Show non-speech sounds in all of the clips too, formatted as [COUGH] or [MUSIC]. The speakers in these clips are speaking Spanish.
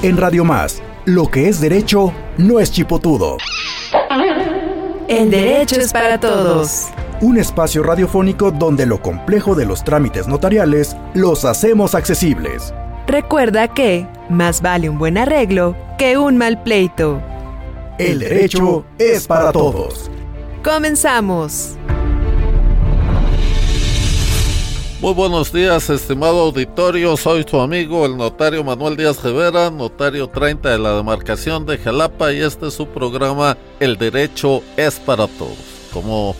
En Radio Más, lo que es derecho no es chipotudo. El derecho es para todos. Un espacio radiofónico donde lo complejo de los trámites notariales los hacemos accesibles. Recuerda que más vale un buen arreglo que un mal pleito. El derecho es para todos. Comenzamos. Muy buenos días, estimado auditorio. Soy su amigo, el notario Manuel Díaz Rivera, notario 30 de la demarcación de Jalapa, y este es su programa El Derecho es para Todos. Como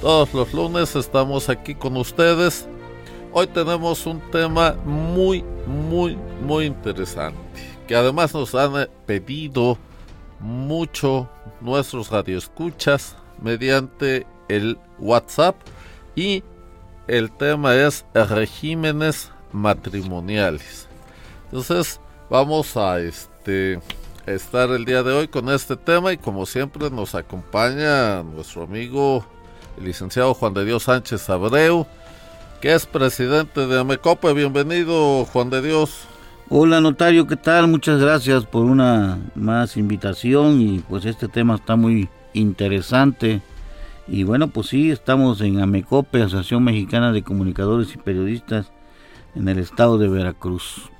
todos los lunes, estamos aquí con ustedes. Hoy tenemos un tema muy, muy, muy interesante, que además nos han pedido mucho nuestros radioescuchas mediante el WhatsApp y el tema es regímenes matrimoniales. Entonces, vamos a este estar el día de hoy con este tema y como siempre nos acompaña nuestro amigo el licenciado Juan de Dios Sánchez Abreu, que es presidente de Amecope. Bienvenido, Juan de Dios. Hola notario, ¿qué tal? Muchas gracias por una más invitación y pues este tema está muy interesante y bueno, pues sí, estamos en AMECOPE, Asociación Mexicana de Comunicadores y Periodistas en el estado de Veracruz.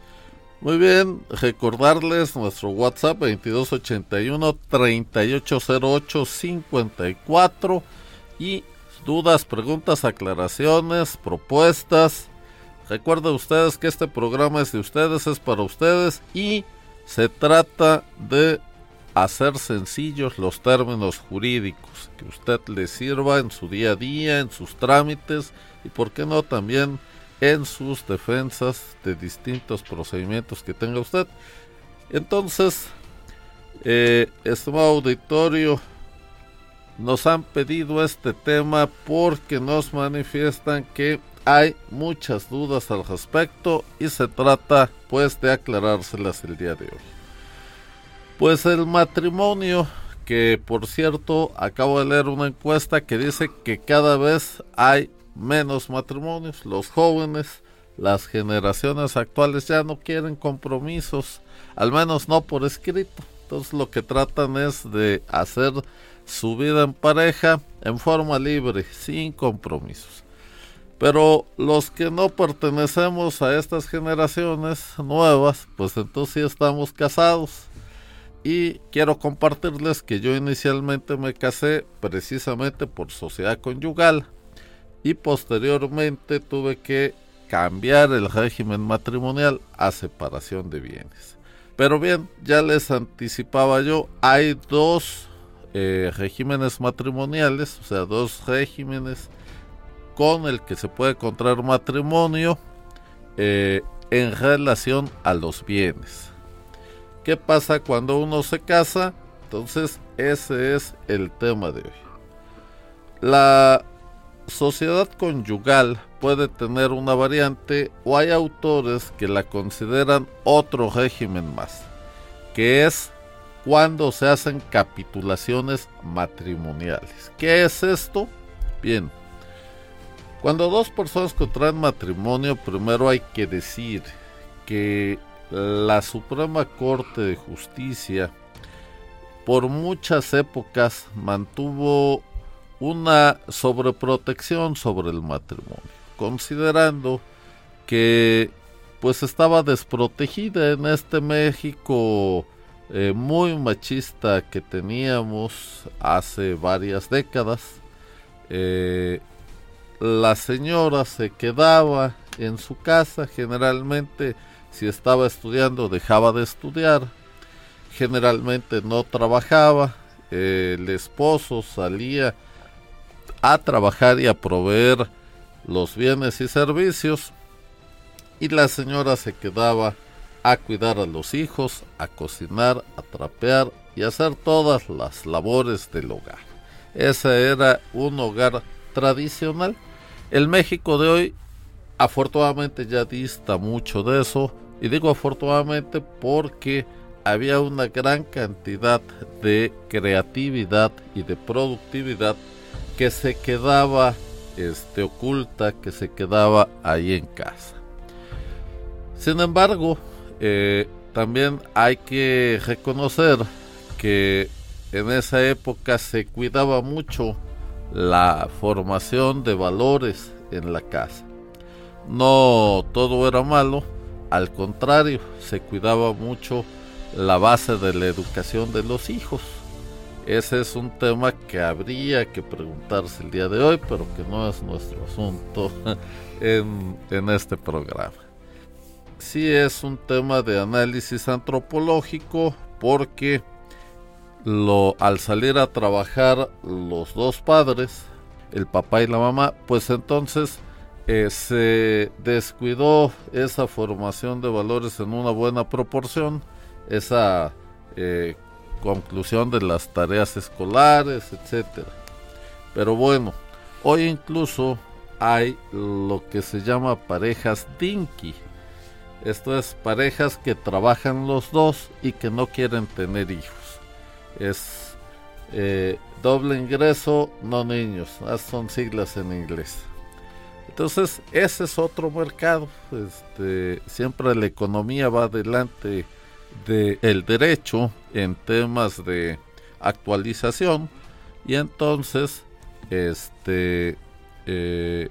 Muy bien, recordarles nuestro WhatsApp 2281-3808-54 y dudas, preguntas, aclaraciones, propuestas. Recuerden ustedes que este programa es de ustedes, es para ustedes y se trata de hacer sencillos los términos jurídicos, que usted le sirva en su día a día, en sus trámites y, por qué no, también en sus defensas de distintos procedimientos que tenga usted. Entonces, eh, estimado auditorio, nos han pedido este tema porque nos manifiestan que hay muchas dudas al respecto y se trata pues de aclarárselas el día de hoy. Pues el matrimonio, que por cierto acabo de leer una encuesta que dice que cada vez hay menos matrimonios. Los jóvenes, las generaciones actuales ya no quieren compromisos, al menos no por escrito. Entonces lo que tratan es de hacer su vida en pareja en forma libre, sin compromisos. Pero los que no pertenecemos a estas generaciones nuevas, pues entonces sí estamos casados y quiero compartirles que yo inicialmente me casé precisamente por sociedad conyugal y posteriormente tuve que cambiar el régimen matrimonial a separación de bienes. Pero bien, ya les anticipaba yo, hay dos eh, regímenes matrimoniales, o sea, dos regímenes con el que se puede contraer matrimonio eh, en relación a los bienes. ¿Qué pasa cuando uno se casa? Entonces ese es el tema de hoy. La sociedad conyugal puede tener una variante o hay autores que la consideran otro régimen más, que es cuando se hacen capitulaciones matrimoniales. ¿Qué es esto? Bien, cuando dos personas contraen matrimonio, primero hay que decir que la Suprema Corte de Justicia por muchas épocas mantuvo una sobreprotección sobre el matrimonio, considerando que pues estaba desprotegida en este México eh, muy machista que teníamos hace varias décadas. Eh, la señora se quedaba en su casa generalmente si estaba estudiando dejaba de estudiar, generalmente no trabajaba, el esposo salía a trabajar y a proveer los bienes y servicios y la señora se quedaba a cuidar a los hijos, a cocinar, a trapear y a hacer todas las labores del hogar. Ese era un hogar tradicional. El México de hoy Afortunadamente ya dista mucho de eso. Y digo afortunadamente porque había una gran cantidad de creatividad y de productividad que se quedaba este, oculta, que se quedaba ahí en casa. Sin embargo, eh, también hay que reconocer que en esa época se cuidaba mucho la formación de valores en la casa. No todo era malo, al contrario, se cuidaba mucho la base de la educación de los hijos. Ese es un tema que habría que preguntarse el día de hoy, pero que no es nuestro asunto [LAUGHS] en, en este programa. Sí es un tema de análisis antropológico porque al salir a trabajar los dos padres, el papá y la mamá, pues entonces eh, se descuidó esa formación de valores en una buena proporción, esa eh, conclusión de las tareas escolares, etcétera. Pero bueno, hoy incluso hay lo que se llama parejas dinky. Esto es parejas que trabajan los dos y que no quieren tener hijos es eh, doble ingreso, no niños, ah, son siglas en inglés. Entonces, ese es otro mercado. Este, siempre la economía va delante del derecho en temas de actualización y entonces este eh,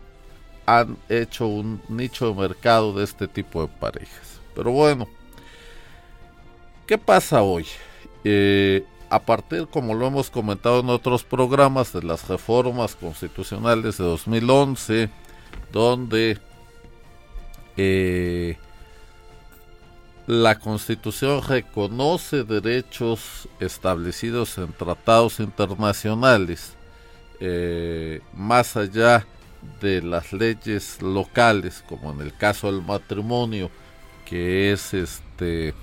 han hecho un nicho de mercado de este tipo de parejas. Pero bueno, ¿qué pasa hoy? Eh, a partir, como lo hemos comentado en otros programas, de las reformas constitucionales de 2011, donde eh, la Constitución reconoce derechos establecidos en tratados internacionales, eh, más allá de las leyes locales, como en el caso del matrimonio, que es este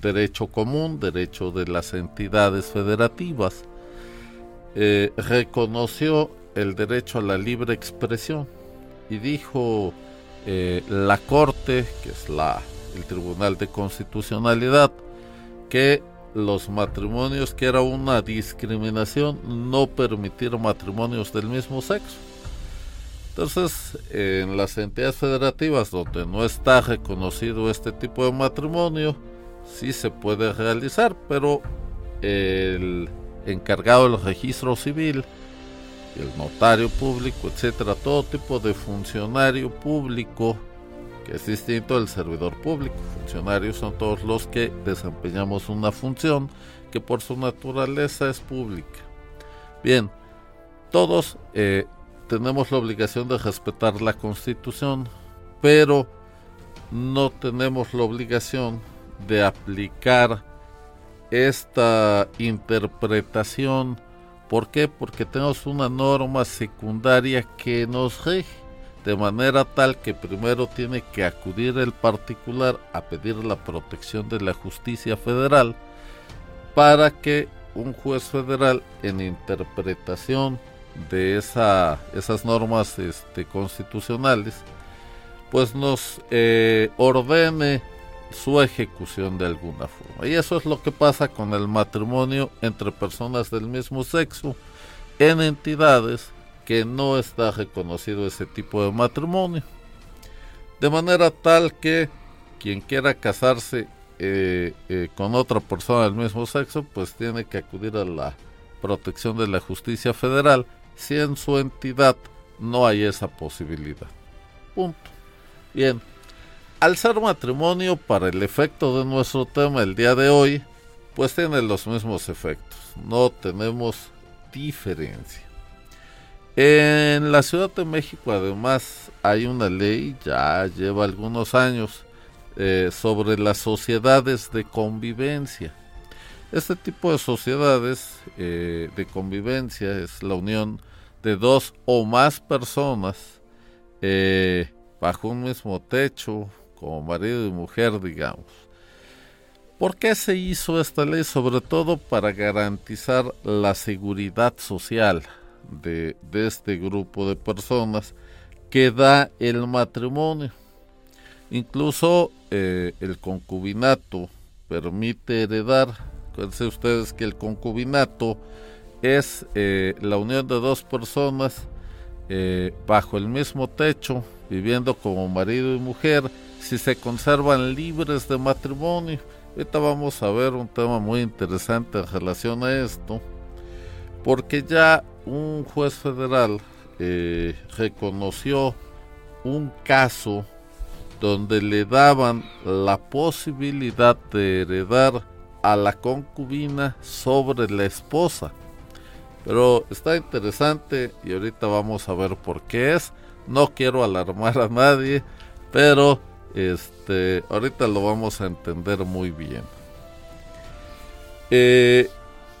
derecho común, derecho de las entidades federativas, eh, reconoció el derecho a la libre expresión y dijo eh, la Corte, que es la, el Tribunal de Constitucionalidad, que los matrimonios, que era una discriminación, no permitir matrimonios del mismo sexo. Entonces, en las entidades federativas donde no está reconocido este tipo de matrimonio, sí se puede realizar, pero el encargado del registro civil, el notario público, etcétera, todo tipo de funcionario público que es distinto del servidor público. Funcionarios son todos los que desempeñamos una función que por su naturaleza es pública. Bien, todos eh, tenemos la obligación de respetar la constitución, pero no tenemos la obligación de aplicar esta interpretación. ¿Por qué? Porque tenemos una norma secundaria que nos rige de manera tal que primero tiene que acudir el particular a pedir la protección de la justicia federal para que un juez federal en interpretación de esa, esas normas este, constitucionales pues nos eh, ordene su ejecución de alguna forma. Y eso es lo que pasa con el matrimonio entre personas del mismo sexo en entidades que no está reconocido ese tipo de matrimonio. De manera tal que quien quiera casarse eh, eh, con otra persona del mismo sexo, pues tiene que acudir a la protección de la justicia federal si en su entidad no hay esa posibilidad. Punto. Bien, al ser matrimonio, para el efecto de nuestro tema el día de hoy, pues tiene los mismos efectos. No tenemos diferencia. En la Ciudad de México además hay una ley, ya lleva algunos años, eh, sobre las sociedades de convivencia. Este tipo de sociedades eh, de convivencia es la unión de dos o más personas eh, bajo un mismo techo, como marido y mujer, digamos. ¿Por qué se hizo esta ley? Sobre todo para garantizar la seguridad social de, este grupo de personas que da el matrimonio. Incluso eh, el concubinato permite heredar. Acuérdense ustedes que el concubinato es eh, la unión de dos personas eh, bajo el mismo techo, viviendo como marido y mujer si se conservan libres de matrimonio. Ahorita vamos a ver un tema muy interesante en relación a esto, porque ya un juez federal eh, reconoció un caso donde le daban la posibilidad de heredar a la concubina sobre la esposa. Pero está interesante y ahorita vamos a ver por qué es. No quiero alarmar a nadie, pero este ahorita lo vamos a entender muy bien. Eh,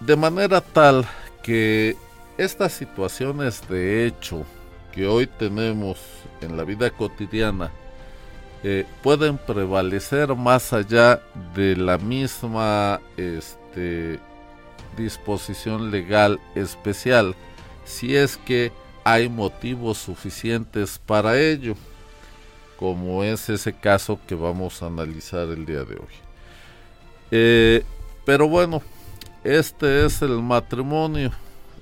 de manera tal que estas situaciones de hecho que hoy tenemos en la vida cotidiana eh, pueden prevalecer más allá de la misma este, disposición legal especial si es que hay motivos suficientes para ello, como es ese caso que vamos a analizar el día de hoy. Eh, pero bueno, este es el matrimonio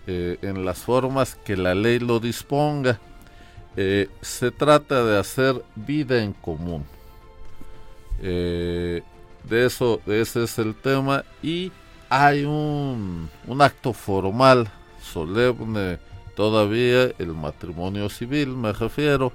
eh, en las formas que la ley lo disponga. Eh, se trata de hacer vida en común. De eso, ese es el tema. Y hay un, un acto formal, solemne todavía, el matrimonio civil, me refiero.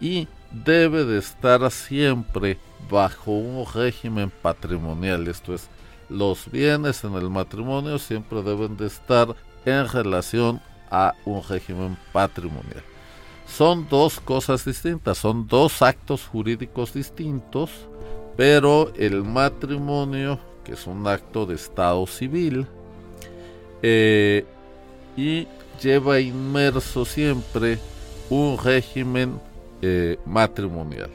Y debe de estar siempre bajo un régimen patrimonial. Esto es, los bienes en el matrimonio siempre deben de estar en relación a un régimen patrimonial son dos cosas distintas, son dos actos jurídicos distintos, pero el matrimonio, que es un acto de estado civil, eh, y lleva inmerso siempre un régimen eh, matrimonial,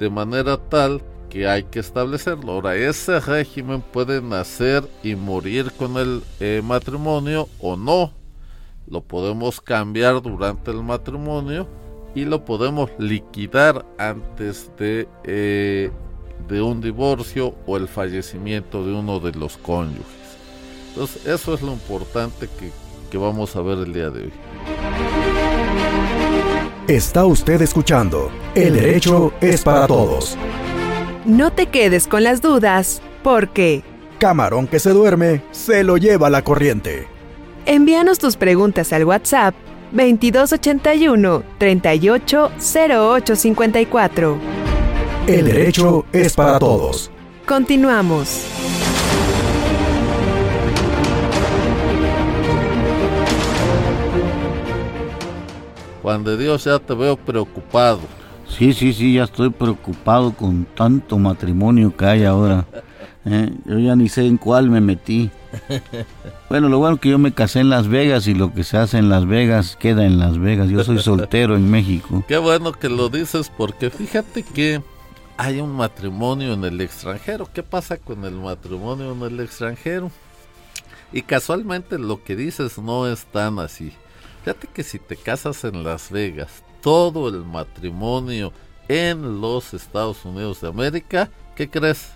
de manera tal que hay que establecerlo. Ahora, ese régimen puede nacer y morir con el eh, matrimonio o no, lo podemos cambiar durante el matrimonio y lo podemos liquidar antes de, eh, de un divorcio o el fallecimiento de uno de los cónyuges. Entonces eso es lo importante que, que vamos a ver el día de hoy. Está usted escuchando El derecho es para todos. No te quedes con las dudas, porque... Camarón que se duerme, se lo lleva la corriente. Envíanos tus preguntas al WhatsApp 2281 380854. El derecho es para todos. Continuamos. Juan de Dios, ya te veo preocupado. Sí, sí, sí, ya estoy preocupado con tanto matrimonio que hay ahora. [LAUGHS] ¿eh? Yo ya ni sé en cuál me metí. Bueno, lo bueno que yo me casé en Las Vegas y lo que se hace en Las Vegas queda en Las Vegas. Yo soy soltero en México. Qué bueno que lo dices porque fíjate que hay un matrimonio en el extranjero. ¿Qué pasa con el matrimonio en el extranjero? Y casualmente lo que dices no es tan así. Fíjate que si te casas en Las Vegas, todo el matrimonio en los Estados Unidos de América, ¿qué crees?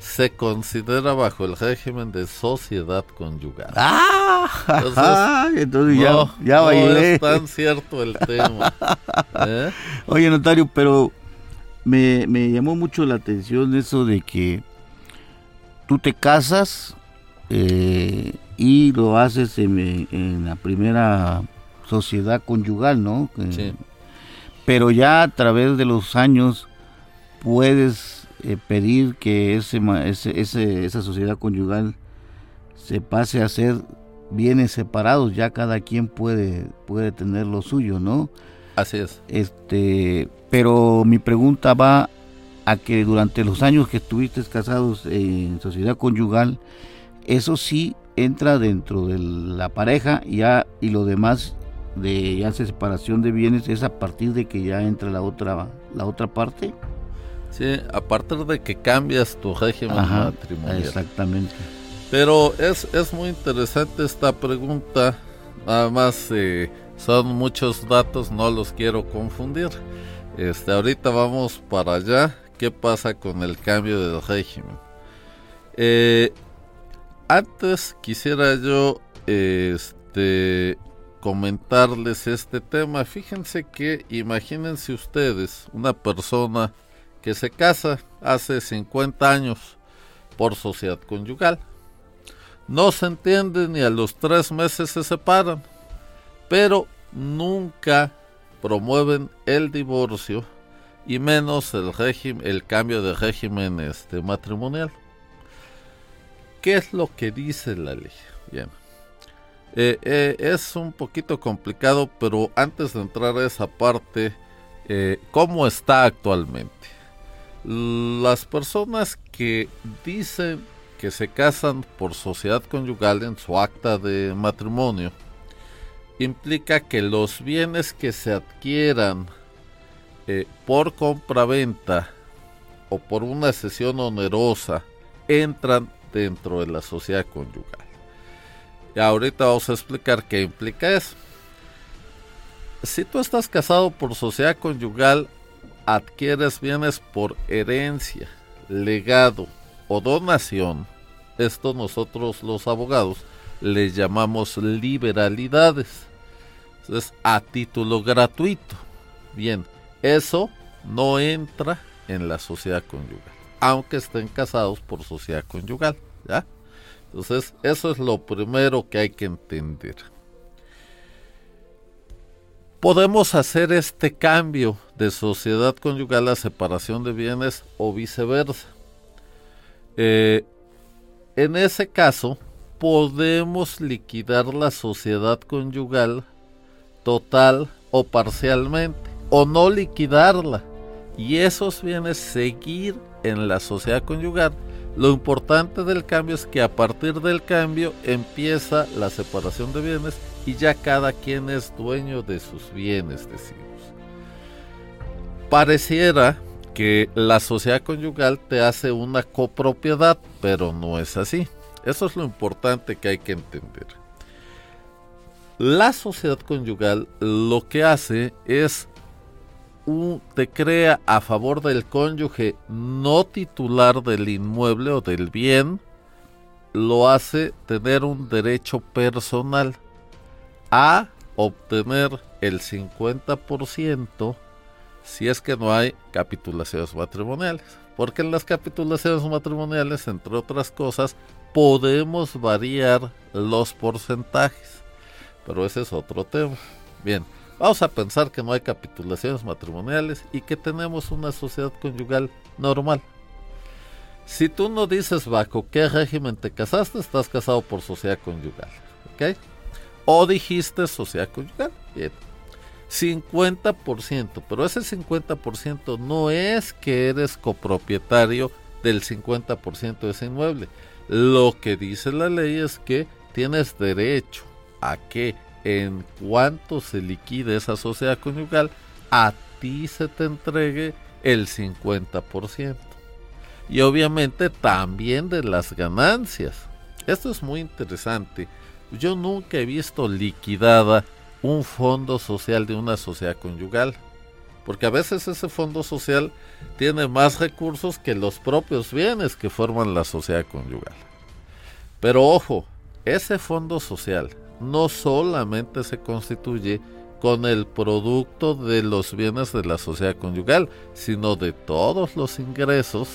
se considera bajo el régimen de sociedad conyugal. ¡Ah! Entonces, [LAUGHS] no, ya, no es tan cierto el tema. [LAUGHS] ¿eh? Oye, notario, pero me, llamó mucho la atención eso de que tú te casas eh, y lo haces en, en, la primera sociedad conyugal, ¿no? Sí. Pero ya a través de los años puedes eh, pedir que ese, ese, esa sociedad conyugal se pase a ser bienes separados, ya cada quien puede, puede tener lo suyo, ¿no? Así es. Este, pero mi pregunta va a que durante los años que estuviste casados en sociedad conyugal, eso sí entra dentro de la pareja ya y lo demás de ya separación de bienes es a partir de que ya entra la otra la otra parte. Sí, a partir de que cambias tu régimen matrimonial. Exactamente. Pero es, es muy interesante esta pregunta. Nada más eh, son muchos datos, no los quiero confundir. Este, ahorita vamos para allá. ¿Qué pasa con el cambio del régimen? Eh, antes quisiera yo este, comentarles este tema. Fíjense que imagínense ustedes una persona que se casa hace 50 años por sociedad conyugal. No se entienden y a los tres meses se separan, pero nunca promueven el divorcio y menos el régimen, el cambio de régimen este, matrimonial. ¿Qué es lo que dice la ley? Bien. Eh, eh, es un poquito complicado, pero antes de entrar a esa parte, eh, ¿cómo está actualmente? Las personas que dicen que se casan por sociedad conyugal en su acta de matrimonio, implica que los bienes que se adquieran por compraventa o por una sesión onerosa entran dentro de la sociedad conyugal. Y ahorita vamos a explicar qué implica eso. Si tú estás casado por sociedad conyugal, adquieres bienes por herencia, legado o donación. Esto nosotros los abogados le llamamos liberalidades. Es a título gratuito. Bien, eso no entra en la sociedad conyugal, aunque estén casados por sociedad conyugal, ¿ya? Entonces, eso es lo primero que hay que entender. Podemos hacer este cambio de sociedad conyugal a separación de bienes o viceversa. Eh, en ese caso, podemos liquidar la sociedad conyugal total o parcialmente o no liquidarla. Y esos bienes seguir en la sociedad conyugal. Lo importante del cambio es que a partir del cambio empieza la separación de bienes y ya cada quien es dueño de sus bienes, decimos. Pareciera que la sociedad conyugal te hace una copropiedad, pero no es así. Eso es lo importante que hay que entender. La sociedad conyugal lo que hace es te crea a favor del cónyuge no titular del inmueble o del bien, lo hace tener un derecho personal a obtener el 50% si es que no hay capitulaciones matrimoniales. Porque en las capitulaciones matrimoniales, entre otras cosas, podemos variar los porcentajes. Pero ese es otro tema. Bien, Vamos a pensar que no hay capitulaciones matrimoniales y que tenemos una sociedad conyugal normal. Si tú no dices bajo qué régimen te casaste, estás casado por sociedad conyugal. ¿Ok? O dijiste sociedad conyugal. Bien. 50%, pero ese 50% no es que eres copropietario del 50% de ese inmueble. Lo que dice la ley es que tienes derecho a que en cuanto se liquide esa sociedad conyugal, a ti se te entregue el 50%. Y obviamente también de las ganancias. Esto es muy interesante. Yo nunca he visto liquidada un fondo social de una sociedad conyugal. Porque a veces ese fondo social tiene más recursos que los propios bienes que forman la sociedad conyugal. Pero ojo, ese fondo social no solamente se constituye con el producto de los bienes de la sociedad conyugal, sino de todos los ingresos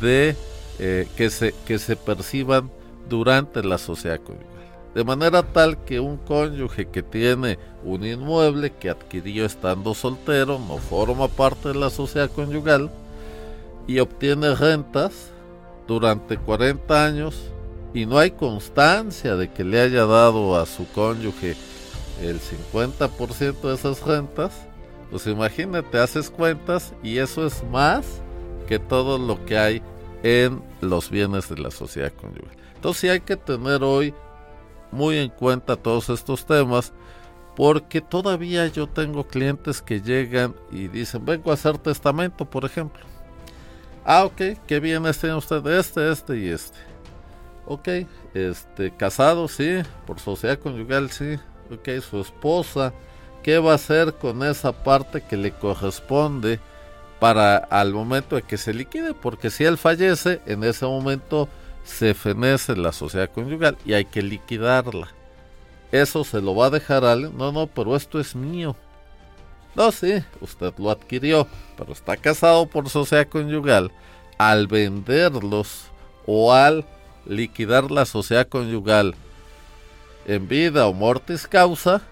de, eh, que, se, que se perciban durante la sociedad conyugal. De manera tal que un cónyuge que tiene un inmueble que adquirió estando soltero no forma parte de la sociedad conyugal y obtiene rentas durante 40 años y no hay constancia de que le haya dado a su cónyuge el 50% de esas rentas, pues imagínate, haces cuentas y eso es más que todo lo que hay en los bienes de la sociedad conyugal. Entonces sí hay que tener hoy muy en cuenta todos estos temas porque todavía yo tengo clientes que llegan y dicen, vengo a hacer testamento, por ejemplo. Ah, ok, ¿qué bienes tiene usted? Este, este y este ok, este, casado, sí, por sociedad conyugal, sí, ok, su esposa, ¿qué va a hacer con esa parte que le corresponde para al momento de que se liquide? Porque si él fallece, en ese momento se fenece la sociedad conyugal y hay que liquidarla. Eso se lo va a dejar al, no, no, pero esto es mío. No, sí, usted lo adquirió, pero está casado por sociedad conyugal. Al venderlos o al liquidar la sociedad conyugal en vida o mortis causa,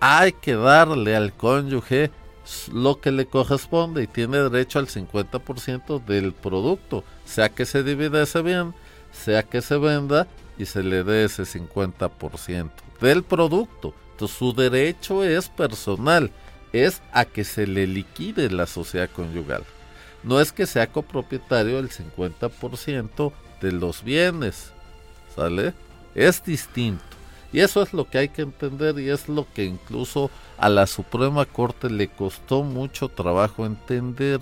hay que darle al cónyuge lo que le corresponde y tiene derecho al 50% del producto, sea que se divida ese bien, sea que se venda y se le dé ese 50% del producto. Entonces su derecho es personal, es a que se le liquide la sociedad conyugal. No es que sea copropietario del 50% de los bienes, ¿sale? Es distinto. Y eso es lo que hay que entender y es lo que incluso a la Suprema Corte le costó mucho trabajo entender.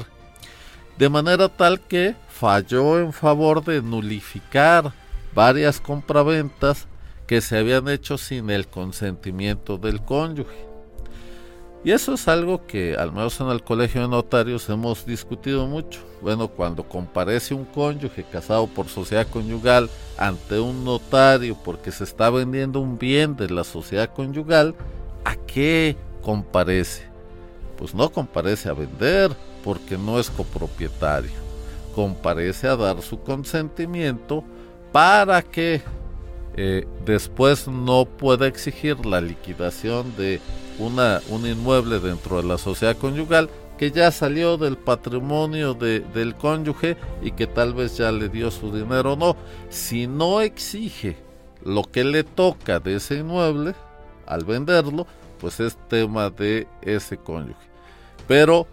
De manera tal que falló en favor de nulificar varias compraventas que se habían hecho sin el consentimiento del cónyuge. Y eso es algo que, al menos en el Colegio de Notarios, hemos discutido mucho. Bueno, cuando comparece un cónyuge casado por sociedad conyugal ante un notario porque se está vendiendo un bien de la sociedad conyugal, ¿a qué comparece? Pues no comparece a vender porque no es copropietario. Comparece a dar su consentimiento para que eh, después no pueda exigir la liquidación de una, un inmueble dentro de la sociedad conyugal que ya salió del patrimonio del cónyuge y que tal vez ya le dio su dinero o no. Si no exige lo que le toca de ese inmueble al venderlo, pues es tema de ese cónyuge. Pero,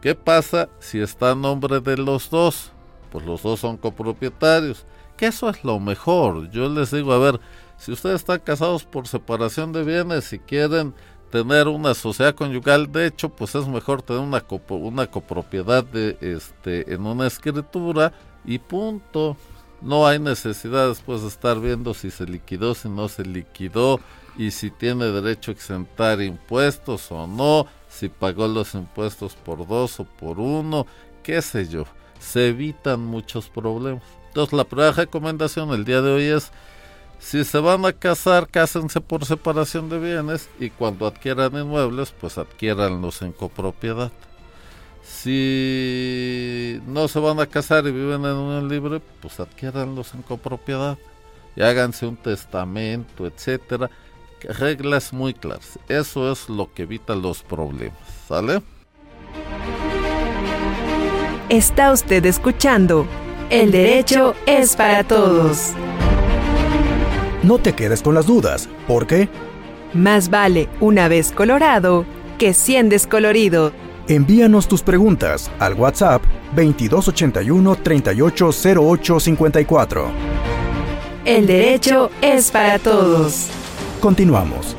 ¿qué pasa si está a nombre de los dos? Pues los dos son copropietarios. Que eso es lo mejor. Yo les digo, a ver, si ustedes están casados por separación de bienes y quieren tener una sociedad conyugal, de hecho, pues es mejor tener una, una copropiedad de, este, en una escritura y punto. No hay necesidad después de estar viendo si se liquidó, si no se liquidó y si tiene derecho a exentar impuestos o no, si pagó los impuestos por dos o por uno, qué sé yo. Se evitan muchos problemas. Entonces la primera recomendación el día de hoy es si se van a casar, cásense por separación de bienes y cuando adquieran inmuebles, pues adquiéranlos en copropiedad. Si no se van a casar y viven en unión libre, pues adquiéranlos en copropiedad y háganse un testamento, etcétera. Reglas muy claras. Eso es lo que evita los problemas. ¿Sale? Está usted escuchando. El derecho es para todos. No te quedes con las dudas, porque más vale una vez colorado que 100 descolorido. Envíanos tus preguntas al WhatsApp 2281 380854. El derecho es para todos. Continuamos.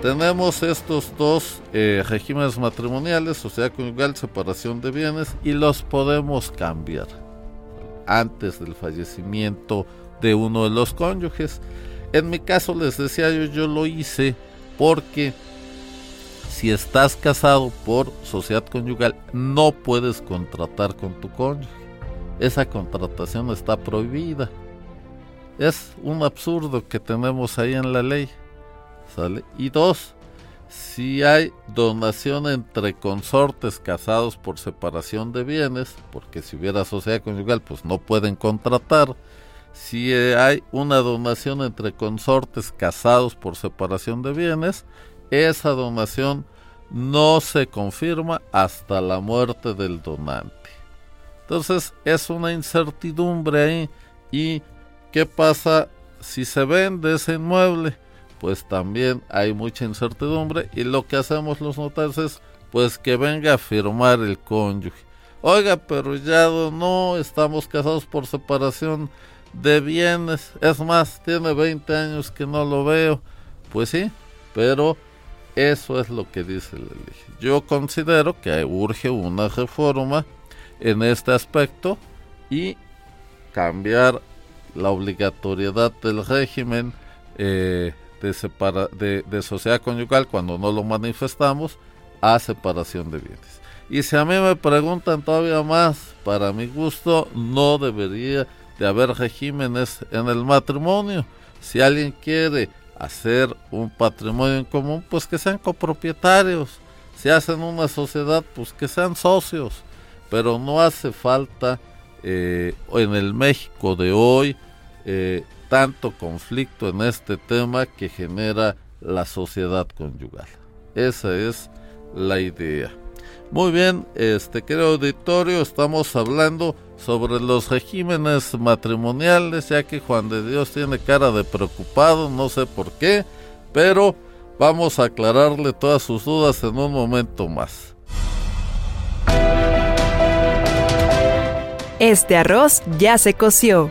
Tenemos estos dos eh, regímenes matrimoniales, sociedad conyugal, separación de bienes, y los podemos cambiar antes del fallecimiento de uno de los cónyuges. En mi caso les decía yo, yo lo hice porque si estás casado por sociedad conyugal no puedes contratar con tu cónyuge. Esa contratación está prohibida. Es un absurdo que tenemos ahí en la ley. ¿Sale? Y dos, si hay donación entre consortes casados por separación de bienes, porque si hubiera sociedad conyugal, pues no pueden contratar. Si hay una donación entre consortes casados por separación de bienes, esa donación no se confirma hasta la muerte del donante. Entonces es una incertidumbre ahí. ¿Y qué pasa si se vende ese inmueble? Pues también hay mucha incertidumbre y lo que hacemos los notarios es pues que venga a firmar el cónyuge. Oiga, pero ya no estamos casados por separación de bienes. Es más, tiene 20 años que no lo veo. Pues sí, pero eso es lo que dice la ley. Yo considero que urge una reforma en este aspecto y cambiar la obligatoriedad del régimen eh, de, de, sociedad conyugal cuando no lo manifestamos a separación de bienes. Y si a mí me preguntan todavía más, para mi gusto no debería de haber regímenes en el matrimonio. Si alguien quiere hacer un patrimonio en común, pues que sean copropietarios. Si hacen una sociedad, pues que sean socios. Pero no hace falta eh, en el México de hoy eh, tanto conflicto en este tema que genera la sociedad conyugal. Esa es la idea. Muy bien, este querido auditorio, estamos hablando sobre los regímenes matrimoniales, ya que Juan de Dios tiene cara de preocupado, no sé por qué, pero vamos a aclararle todas sus dudas en un momento más. Este arroz ya se coció.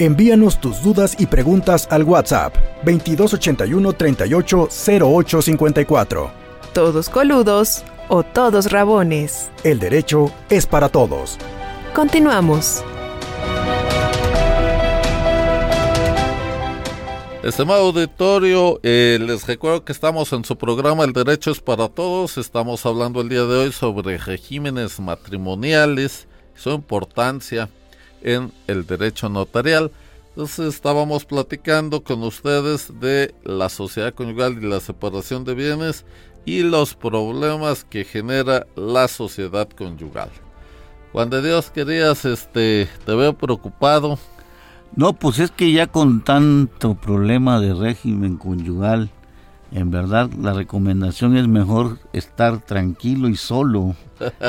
Envíanos tus dudas y preguntas al WhatsApp 2281 38 Todos coludos o todos rabones. El derecho es para todos. Continuamos. Estimado auditorio, eh, les recuerdo que estamos en su programa El Derecho es para Todos. Estamos hablando el día de hoy sobre regímenes matrimoniales, su importancia en el derecho notarial. Entonces estábamos platicando con ustedes de la sociedad conyugal y la separación de bienes y los problemas que genera la sociedad conyugal. Juan de Dios, querías, este, te veo preocupado. No, pues es que ya con tanto problema de régimen conyugal, en verdad la recomendación es mejor estar tranquilo y solo,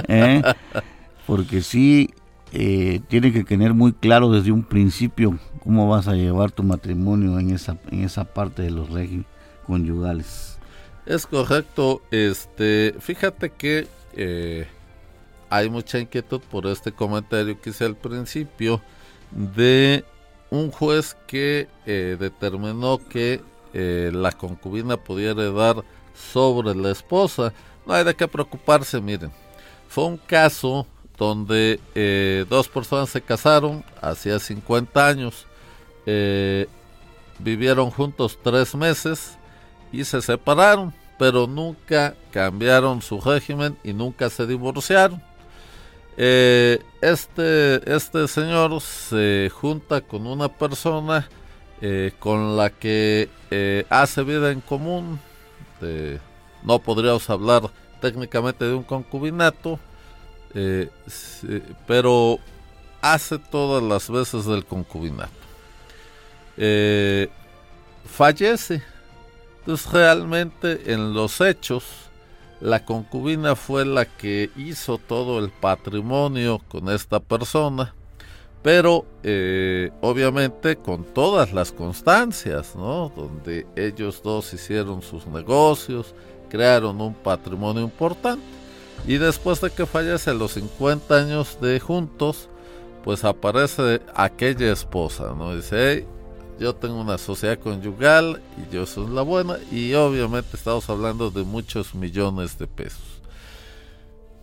¿eh? [LAUGHS] porque sí eh, tiene que tener muy claro desde un principio cómo vas a llevar tu matrimonio en esa, en esa parte de los regímenes conyugales. Es correcto, este, fíjate que eh, hay mucha inquietud por este comentario que hice al principio de un juez que eh, determinó que la concubina podía heredar sobre la esposa. No hay de qué preocuparse, miren. Fue un caso donde eh, dos personas se casaron hacía 50 años, eh, vivieron juntos tres meses y se separaron, pero nunca cambiaron su régimen y nunca se divorciaron. Eh, este, este señor se junta con una persona con la que hace vida en común, no podríamos hablar técnicamente de un concubinato, eh, pero hace todas las veces del concubinato. Eh, fallece. Entonces realmente en los hechos la concubina fue la que hizo todo el patrimonio con esta persona, pero eh, obviamente con todas las constancias, ¿no? Donde ellos dos hicieron sus negocios, crearon un patrimonio importante. Y después de que fallece los 50 años de juntos, pues aparece aquella esposa, ¿no? Dice, yo tengo una sociedad conyugal y yo soy la buena y obviamente estamos hablando de muchos millones de pesos.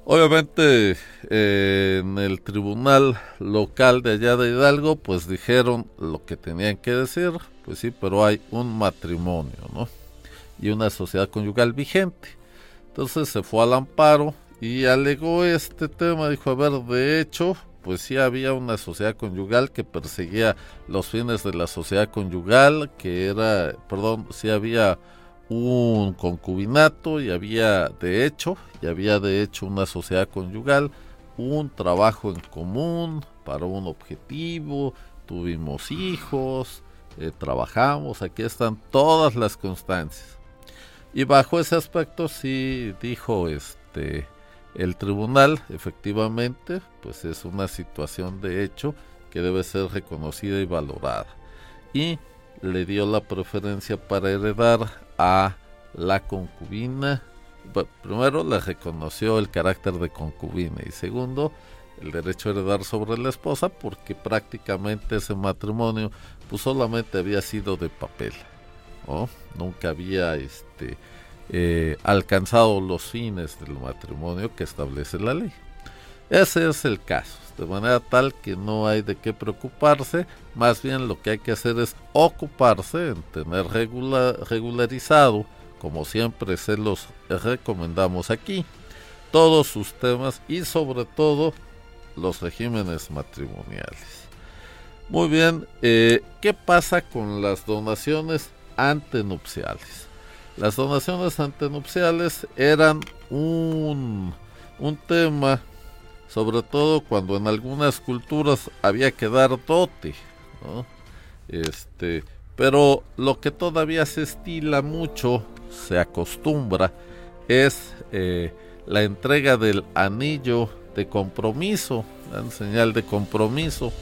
Obviamente eh, en el tribunal local de allá de Hidalgo pues dijeron lo que tenían que decir, pues sí, pero hay un matrimonio, ¿no? Y una sociedad conyugal vigente. Entonces se fue al amparo y alegó este tema, dijo, a ver, de hecho, pues sí había una sociedad conyugal que perseguía los fines de la sociedad conyugal, que era, perdón, sí había un concubinato y había de hecho, y había de hecho una sociedad conyugal, un trabajo en común para un objetivo, tuvimos hijos, eh, trabajamos, aquí están todas las constancias. Y bajo ese aspecto sí dijo este el tribunal, efectivamente, pues es una situación de hecho que debe ser reconocida y valorada. Y le dio la preferencia para heredar a la concubina. primero, le reconoció el carácter de concubina y segundo, el derecho a heredar sobre la esposa porque prácticamente ese matrimonio pues solamente había sido de papel. nunca había este, eh, alcanzado los fines del matrimonio que establece la ley. Ese es el caso, de manera tal que no hay de qué preocuparse, más bien lo que hay que hacer es ocuparse en tener regularizado, como siempre se los recomendamos aquí, todos sus temas y sobre todo los regímenes matrimoniales. Muy bien, eh, ¿qué pasa con las donaciones antenupciales? Las donaciones antenupciales eran un, un tema, sobre todo cuando en algunas culturas había que dar dote, Este, pero lo que todavía se estila mucho, se acostumbra, es eh, la entrega del anillo de compromiso, la señal de compromiso.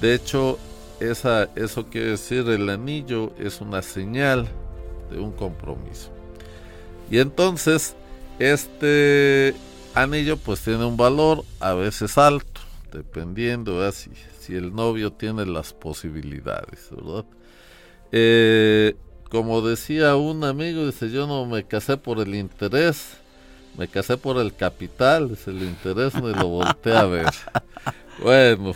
De hecho, esa, eso quiere decir el anillo es una señal de un compromiso. Y entonces, este anillo pues tiene un valor a veces alto, dependiendo de si, si el novio tiene las posibilidades, ¿verdad? Eh, como decía un amigo, dice, yo no me casé por el interés, me casé por el capital, dice, el interés me lo volteé a ver. [LAUGHS] Bueno,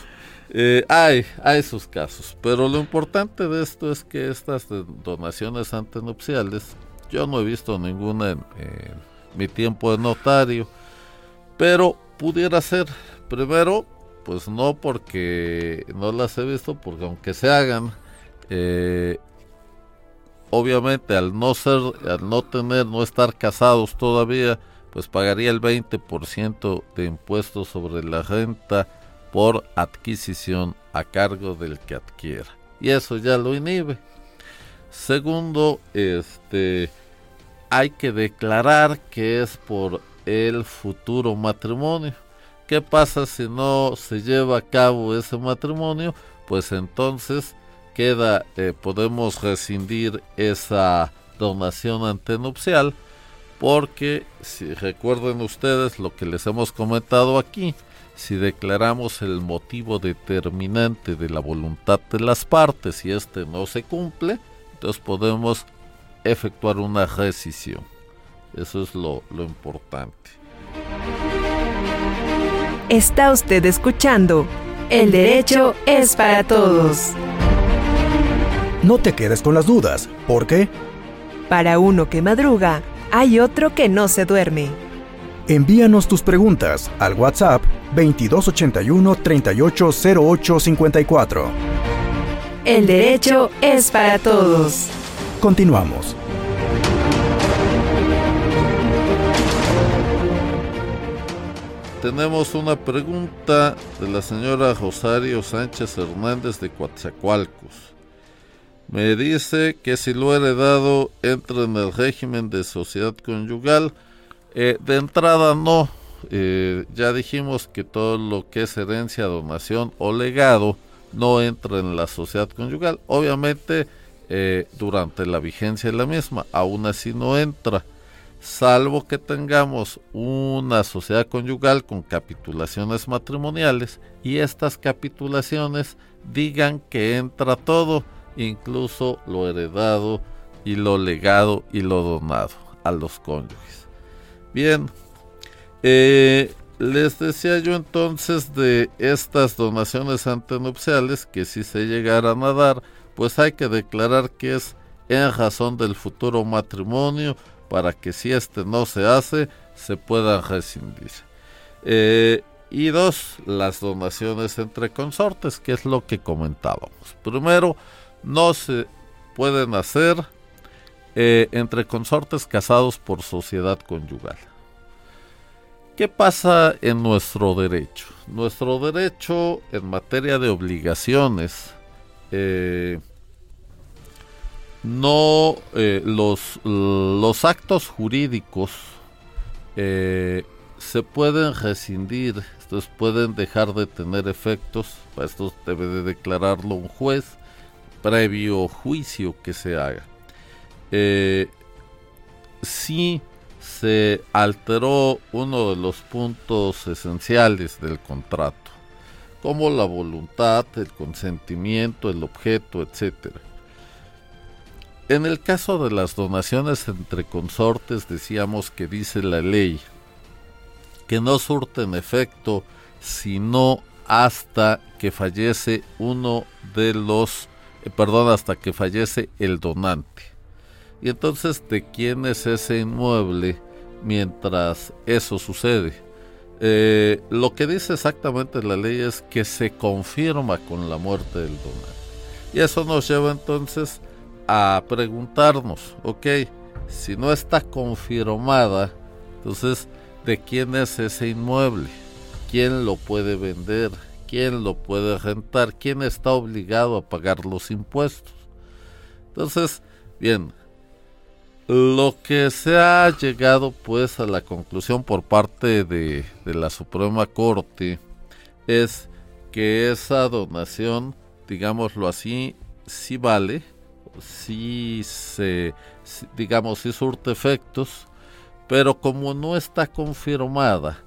eh, hay, hay sus casos, pero lo importante de esto es que estas donaciones antenupciales, yo no he visto ninguna en, mi tiempo de notario, pero pudiera ser, primero, pues no porque no las he visto, porque aunque se hagan, eh, obviamente al no ser, al no tener, no estar casados todavía, pues pagaría el 20% de impuestos sobre la renta por adquisición a cargo del que adquiera. Y eso ya lo inhibe. Segundo, este hay que declarar que es por el futuro matrimonio. ¿Qué pasa si no se lleva a cabo ese matrimonio? Pues entonces queda, eh, podemos rescindir esa donación antenupcial, porque si recuerden ustedes lo que les hemos comentado aquí, si declaramos el motivo determinante de la voluntad de las partes y este no se cumple, entonces podemos efectuar una rescisión. Eso es lo, lo importante. Está usted escuchando El derecho es para todos. No te quedes con las dudas, ¿por qué? Para uno que madruga, hay otro que no se duerme. Envíanos tus preguntas al WhatsApp 2281 380854. El derecho es para todos. Continuamos. Tenemos una pregunta de la señora Rosario Sánchez Hernández de Coatzacoalcos. Me dice que si lo heredado entra en el régimen de sociedad conyugal, eh, de entrada no. Eh, ya dijimos que todo lo que es herencia, donación o legado no entra en la sociedad conyugal. Obviamente eh, durante la vigencia de la misma, aún así no entra, salvo que tengamos una sociedad conyugal con capitulaciones matrimoniales y estas capitulaciones digan que entra todo, incluso lo heredado y lo legado y lo donado a los cónyuges. Bien, eh, les decía yo entonces de estas donaciones antenupciales que si se llegaran a dar, pues hay que declarar que es en razón del futuro matrimonio para que si este no se hace, se puedan rescindir. Eh, y dos, las donaciones entre consortes, que es lo que comentábamos. Primero, no se pueden hacer eh, entre consortes casados por sociedad conyugal. ¿Qué pasa en nuestro derecho? Nuestro derecho en materia de obligaciones, eh, no eh, los, los actos jurídicos se pueden rescindir, estos pueden dejar de tener efectos, esto debe de declararlo un juez previo juicio que se haga. Eh, si se alteró uno de los puntos esenciales del contrato, como la voluntad, el consentimiento, el objeto, etc. En el caso de las donaciones entre consortes, decíamos que dice la ley que no surten efecto sino hasta que fallece uno de los, eh, perdón, hasta que fallece el donante. Y entonces, ¿de quién es ese inmueble mientras eso sucede? Eh, lo que dice exactamente la ley es que se confirma con la muerte del donante. Y eso nos lleva entonces a preguntarnos, ok, si no está confirmada, entonces, ¿de quién es ese inmueble? ¿Quién lo puede vender? ¿Quién lo puede rentar? ¿Quién está obligado a pagar los impuestos? Entonces, bien, lo que se ha llegado pues a la conclusión por parte de, la Suprema Corte es que esa donación, digámoslo así, sí vale, sí se, digamos, sí surte efectos, pero como no está confirmada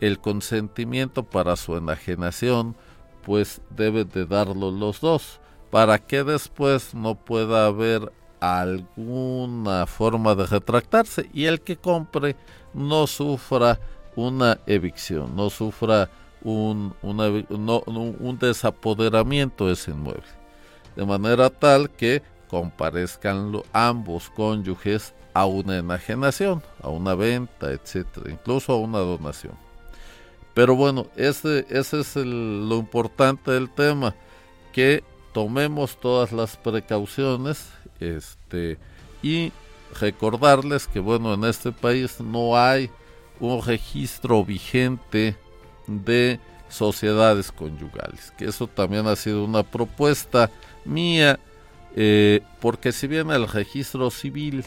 el consentimiento para su enajenación, pues deben de darlo los dos, para que después no pueda haber alguna forma de retractarse y el que compre no sufra una evicción, no sufra un, un desapoderamiento de ese inmueble. De manera tal que comparezcan ambos cónyuges a una enajenación, a una venta, etcétera, incluso a una donación. Pero bueno, ese, ese es lo importante del tema, que tomemos todas las precauciones este, y recordarles que bueno, en este país no hay un registro vigente de sociedades conyugales, que eso también ha sido una propuesta mía eh, porque si bien el registro civil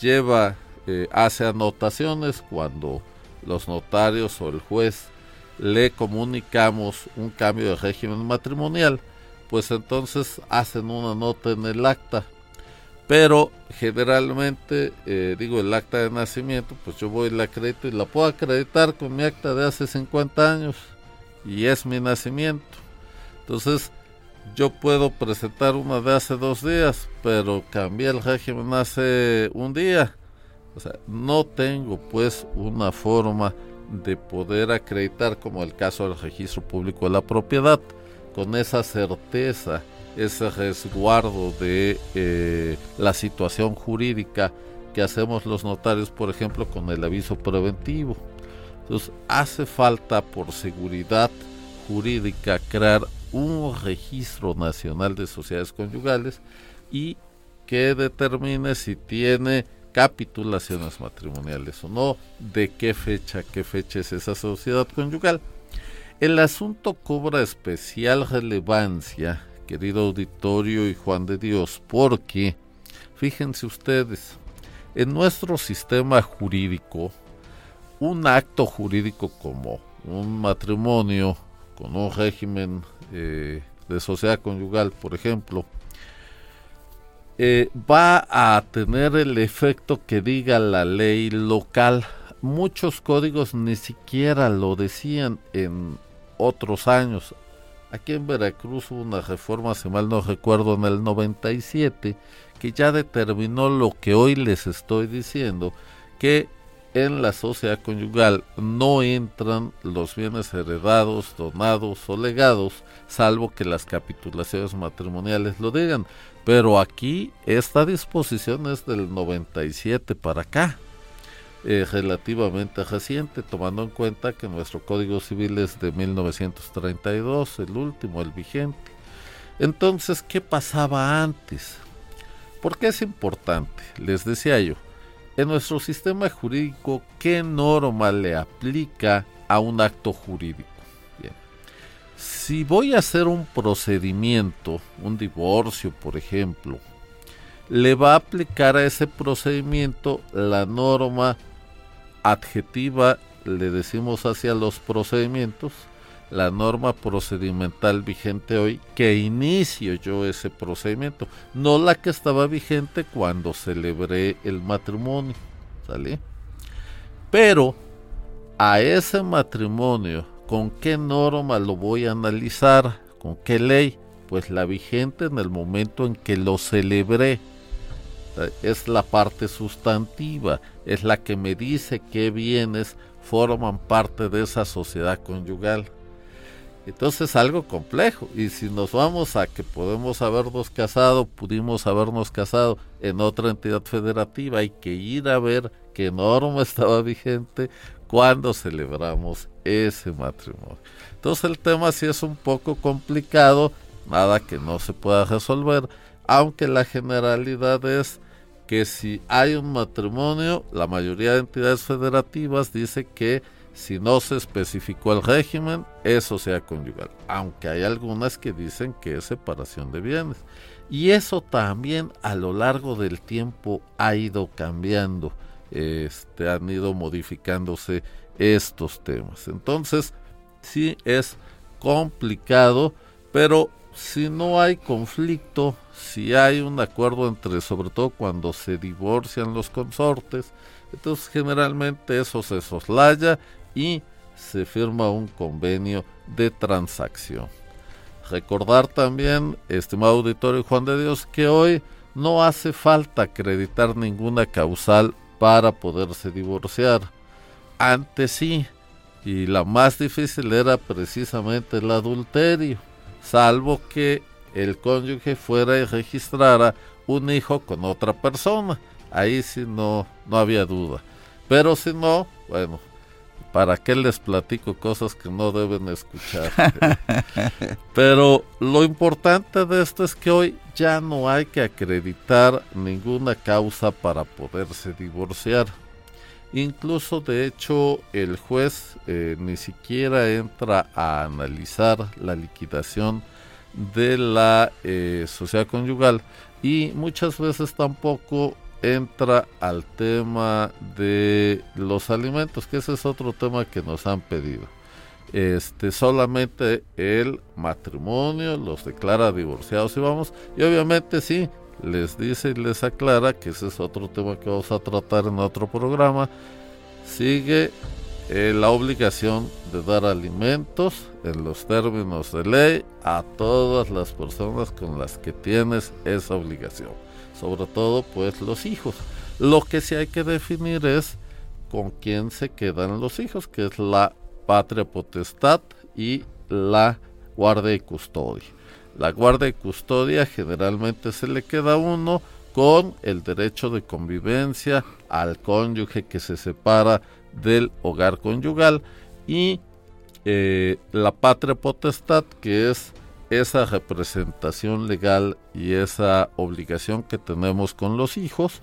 lleva, eh, hace anotaciones cuando los notarios o el juez le comunicamos un cambio de régimen matrimonial, pues entonces hacen una nota en el acta. Pero generalmente, eh, digo, el acta de nacimiento, pues yo voy y la acredito y la puedo acreditar con mi acta de hace 50 años y es mi nacimiento. Entonces, yo puedo presentar una de hace dos días, pero cambié el régimen hace un día. O sea, no tengo pues una forma de poder acreditar, como el caso del registro público de la propiedad, con esa certeza, ese resguardo de eh, la situación jurídica que hacemos los notarios, por ejemplo, con el aviso preventivo. Entonces, hace falta por seguridad jurídica crear un registro nacional de sociedades conyugales y que determine si tiene capitulaciones matrimoniales o no, de qué fecha, qué fecha es esa sociedad conyugal. El asunto cobra especial relevancia, querido auditorio y Juan de Dios, porque, fíjense ustedes, en nuestro sistema jurídico, un acto jurídico como un matrimonio con un régimen eh, de sociedad conyugal, por ejemplo, eh, va a tener el efecto que diga la ley local. Muchos códigos ni siquiera lo decían en otros años. Aquí en Veracruz hubo una reforma, si mal no recuerdo, en el 97, que ya determinó lo que hoy les estoy diciendo, que en la sociedad conyugal no entran los bienes heredados, donados o legados, salvo que las capitulaciones matrimoniales lo digan. Pero aquí esta disposición es del 97 para acá, eh, relativamente reciente, tomando en cuenta que nuestro Código Civil es de 1932, el último, el vigente. Entonces, ¿qué pasaba antes? ¿Por qué es importante? Les decía yo, en nuestro sistema jurídico, ¿qué norma le aplica a un acto jurídico? Si voy a hacer un procedimiento, un divorcio, por ejemplo, le va a aplicar a ese procedimiento la norma adjetiva, le decimos hacia los procedimientos, la norma procedimental vigente hoy que inicio yo ese procedimiento, no la que estaba vigente cuando celebré el matrimonio, ¿sale? Pero a ese matrimonio, ¿con qué norma lo voy a analizar? ¿Con qué ley? Pues la vigente en el momento en que lo celebré. Es la parte sustantiva, es la que me dice qué bienes forman parte de esa sociedad conyugal. Entonces es algo complejo. Y si nos vamos a que podemos habernos casado, pudimos habernos casado en otra entidad federativa, hay que ir a ver qué norma [LAUGHS] estaba vigente cuando celebramos ese matrimonio. Entonces el tema sí es un poco complicado, nada que no se pueda resolver, aunque la generalidad es que si hay un matrimonio, la mayoría de entidades federativas dice que si no se especificó el régimen, eso sea conyugal, aunque hay algunas que dicen que es separación de bienes. Y eso también a lo largo del tiempo ha ido cambiando, este, han ido modificándose estos temas. Entonces, sí es complicado, pero si no hay conflicto, si hay un acuerdo entre, sobre todo cuando se divorcian los consortes, entonces generalmente eso se soslaya y se firma un convenio de transacción. Recordar también, estimado auditorio Juan de Dios, que hoy no hace falta acreditar ninguna causal para poderse divorciar. Antes sí, y la más difícil era precisamente el adulterio salvo que el cónyuge fuera y registrara un hijo con otra persona. Ahí sí no, no había duda. Pero si no, bueno, ¿para qué les platico cosas que no deben escuchar? [LAUGHS] Pero lo importante de esto es que hoy ya no hay que acreditar ninguna causa para poderse divorciar. Incluso de hecho el juez eh, ni siquiera entra a analizar la liquidación de la eh, sociedad conyugal y muchas veces tampoco entra al tema de los alimentos, que ese es otro tema que nos han pedido. Este solamente el matrimonio los declara divorciados y vamos, y obviamente sí, les dice y les aclara que ese es otro tema que vamos a tratar en otro programa. Sigue eh, la obligación de dar alimentos en los términos de ley a todas las personas con las que tienes esa obligación. Sobre todo pues los hijos. Lo que sí hay que definir es con quién se quedan los hijos, que es la patria potestad y la guardia y custodia. La guardia y custodia generalmente se le queda uno con el derecho de convivencia al cónyuge que se separa del hogar conyugal y eh, la patria potestad que es esa representación legal y esa obligación que tenemos con los hijos,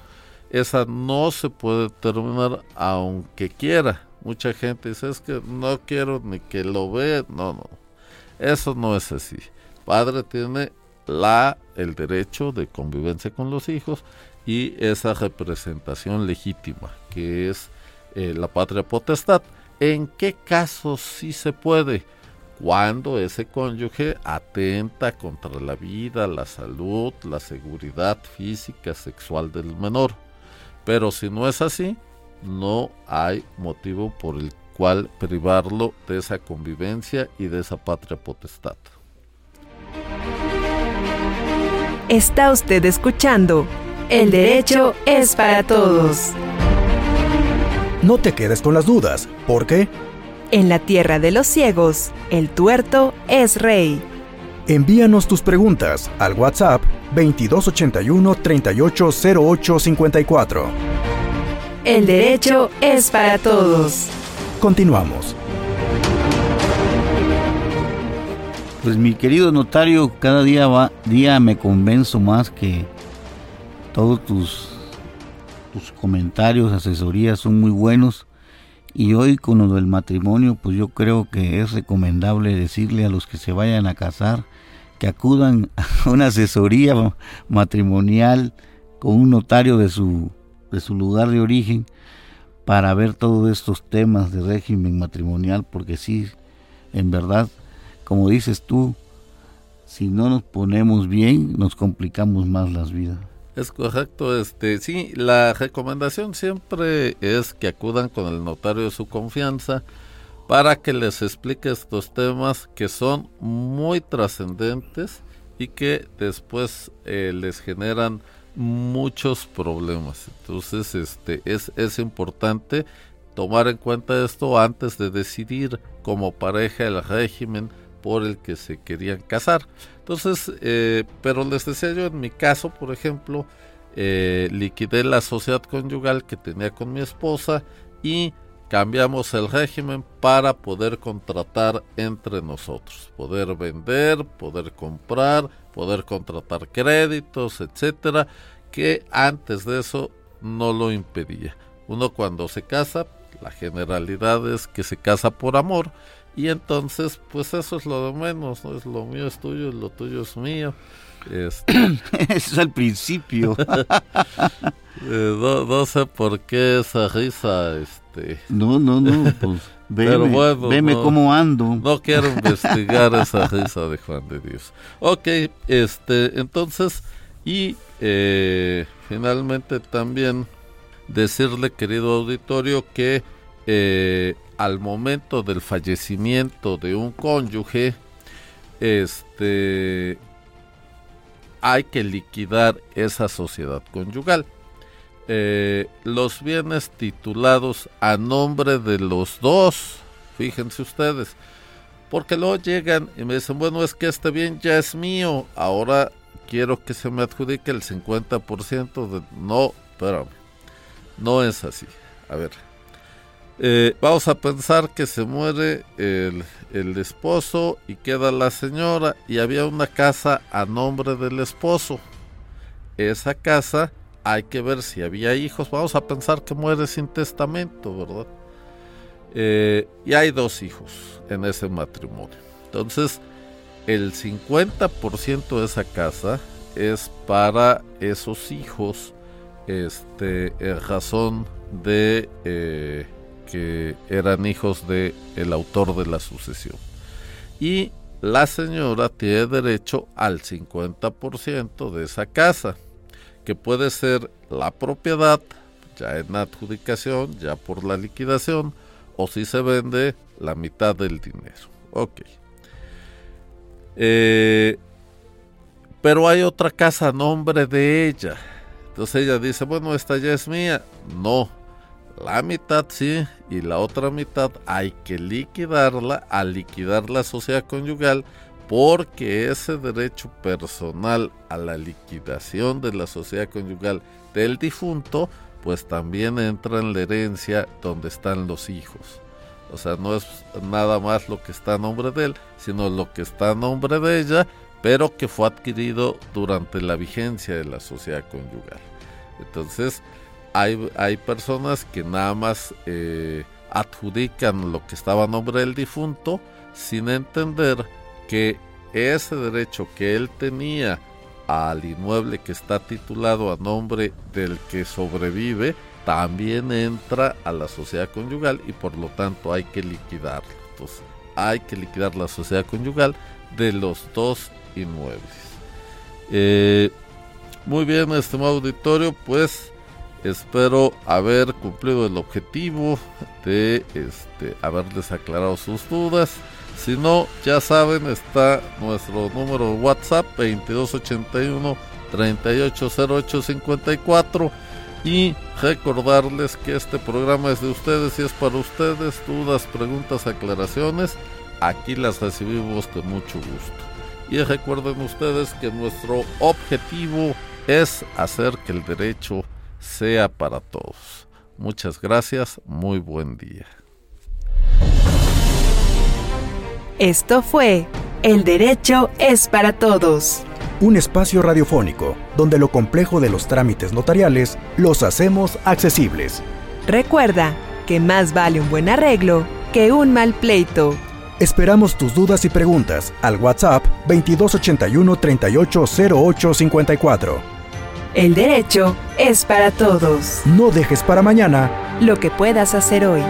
esa no se puede terminar aunque quiera. Mucha gente dice es que no quiero ni que lo vea, no, no, eso no es así padre tiene la, el derecho de convivencia con los hijos y esa representación legítima que es eh, la patria potestad. ¿En qué casos sí se puede? Cuando ese cónyuge atenta contra la vida, la salud, la seguridad física, sexual del menor. Pero si no es así, no hay motivo por el cual privarlo de esa convivencia y de esa patria potestad. Está usted escuchando El Derecho es para Todos. No te quedes con las dudas, porque en la tierra de los ciegos, el tuerto es rey. Envíanos tus preguntas al WhatsApp 2281 380854. El derecho es para todos. Continuamos. Pues mi querido notario, cada día va, día me convenzo más que todos tus, tus comentarios, asesorías son muy buenos. Y hoy con lo del matrimonio, pues yo creo que es recomendable decirle a los que se vayan a casar que acudan [LAUGHS] a una asesoría matrimonial con un notario de su, de su lugar de origen para ver todos estos temas de régimen matrimonial, porque sí, en verdad, como dices tú, si no nos ponemos bien, nos complicamos más las vidas. Es correcto, este, sí, la recomendación siempre es que acudan con el notario de su confianza para que les explique estos temas que son muy trascendentes y que después eh, les generan muchos problemas. Entonces, este es, es importante tomar en cuenta esto antes de decidir como pareja el régimen por el que se querían casar. Entonces, eh, pero les decía yo, en mi caso, por ejemplo, eh, liquidé la sociedad conyugal que tenía con mi esposa y cambiamos el régimen para poder contratar entre nosotros, poder vender, poder comprar, poder contratar créditos, etcétera, que antes de eso no lo impedía. Uno cuando se casa, la generalidad es que se casa por amor y entonces pues eso es lo de menos, no es lo mío es tuyo, lo tuyo es mío. Este, [LAUGHS] Eso es al principio. [LAUGHS] Eh, no, sé por qué esa risa, este. No, no, no, [LAUGHS] pues veme, cómo ando. No quiero investigar esa risa de Juan de Dios. Ok, este, entonces, y eh, finalmente también decirle, querido auditorio, que eh, al momento del fallecimiento de un cónyuge, este, hay que liquidar esa sociedad conyugal. Eh, los bienes titulados a nombre de los dos, fíjense ustedes, porque luego llegan y me dicen, bueno, es que este bien ya es mío, ahora quiero que se me adjudique el 50% de... No, espérame, no es así. A ver, eh, vamos a pensar que se muere el, esposo y queda la señora y había una casa a nombre del esposo. Esa casa hay que ver si había hijos. Vamos a pensar que muere sin testamento, ¿verdad? Eh, y hay dos hijos en ese matrimonio. Entonces, el 50% de esa casa es para esos hijos, este, en razón de... Eh, que eran hijos de el autor de la sucesión. Y la señora tiene derecho al 50% de esa casa, que puede ser la propiedad, ya en adjudicación, ya por la liquidación, o si se vende la mitad del dinero. Ok. Eh, pero hay otra casa a nombre de ella. Entonces ella dice, bueno, esta ya es mía. No, la mitad sí y la otra mitad hay que liquidarla al liquidar la sociedad conyugal porque ese derecho personal a la liquidación de la sociedad conyugal del difunto pues también entra en la herencia donde están los hijos. O sea, no es nada más lo que está a nombre de él, sino lo que está a nombre de ella, pero que fue adquirido durante la vigencia de la sociedad conyugal. Entonces, hay, personas que nada más eh, adjudican lo que estaba a nombre del difunto sin entender que ese derecho que él tenía al inmueble que está titulado a nombre del que sobrevive también entra a la sociedad conyugal y por lo tanto hay que liquidarlo. Entonces hay que liquidar la sociedad conyugal de los dos inmuebles. Eh, muy bien, estimado auditorio, pues Espero haber cumplido el objetivo de este, haberles aclarado sus dudas. Si no, ya saben, está nuestro número de WhatsApp 2281 380854 y recordarles que este programa es de ustedes y es para ustedes. Dudas, preguntas, aclaraciones, aquí las recibimos con mucho gusto. Y recuerden ustedes que nuestro objetivo es hacer que el derecho sea para todos. Muchas gracias, muy buen día. Esto fue El Derecho es para Todos. Un espacio radiofónico donde lo complejo de los trámites notariales los hacemos accesibles. Recuerda que más vale un buen arreglo que un mal pleito. Esperamos tus dudas y preguntas al WhatsApp 2281 380854. El derecho es para todos. No dejes para mañana lo que puedas hacer hoy.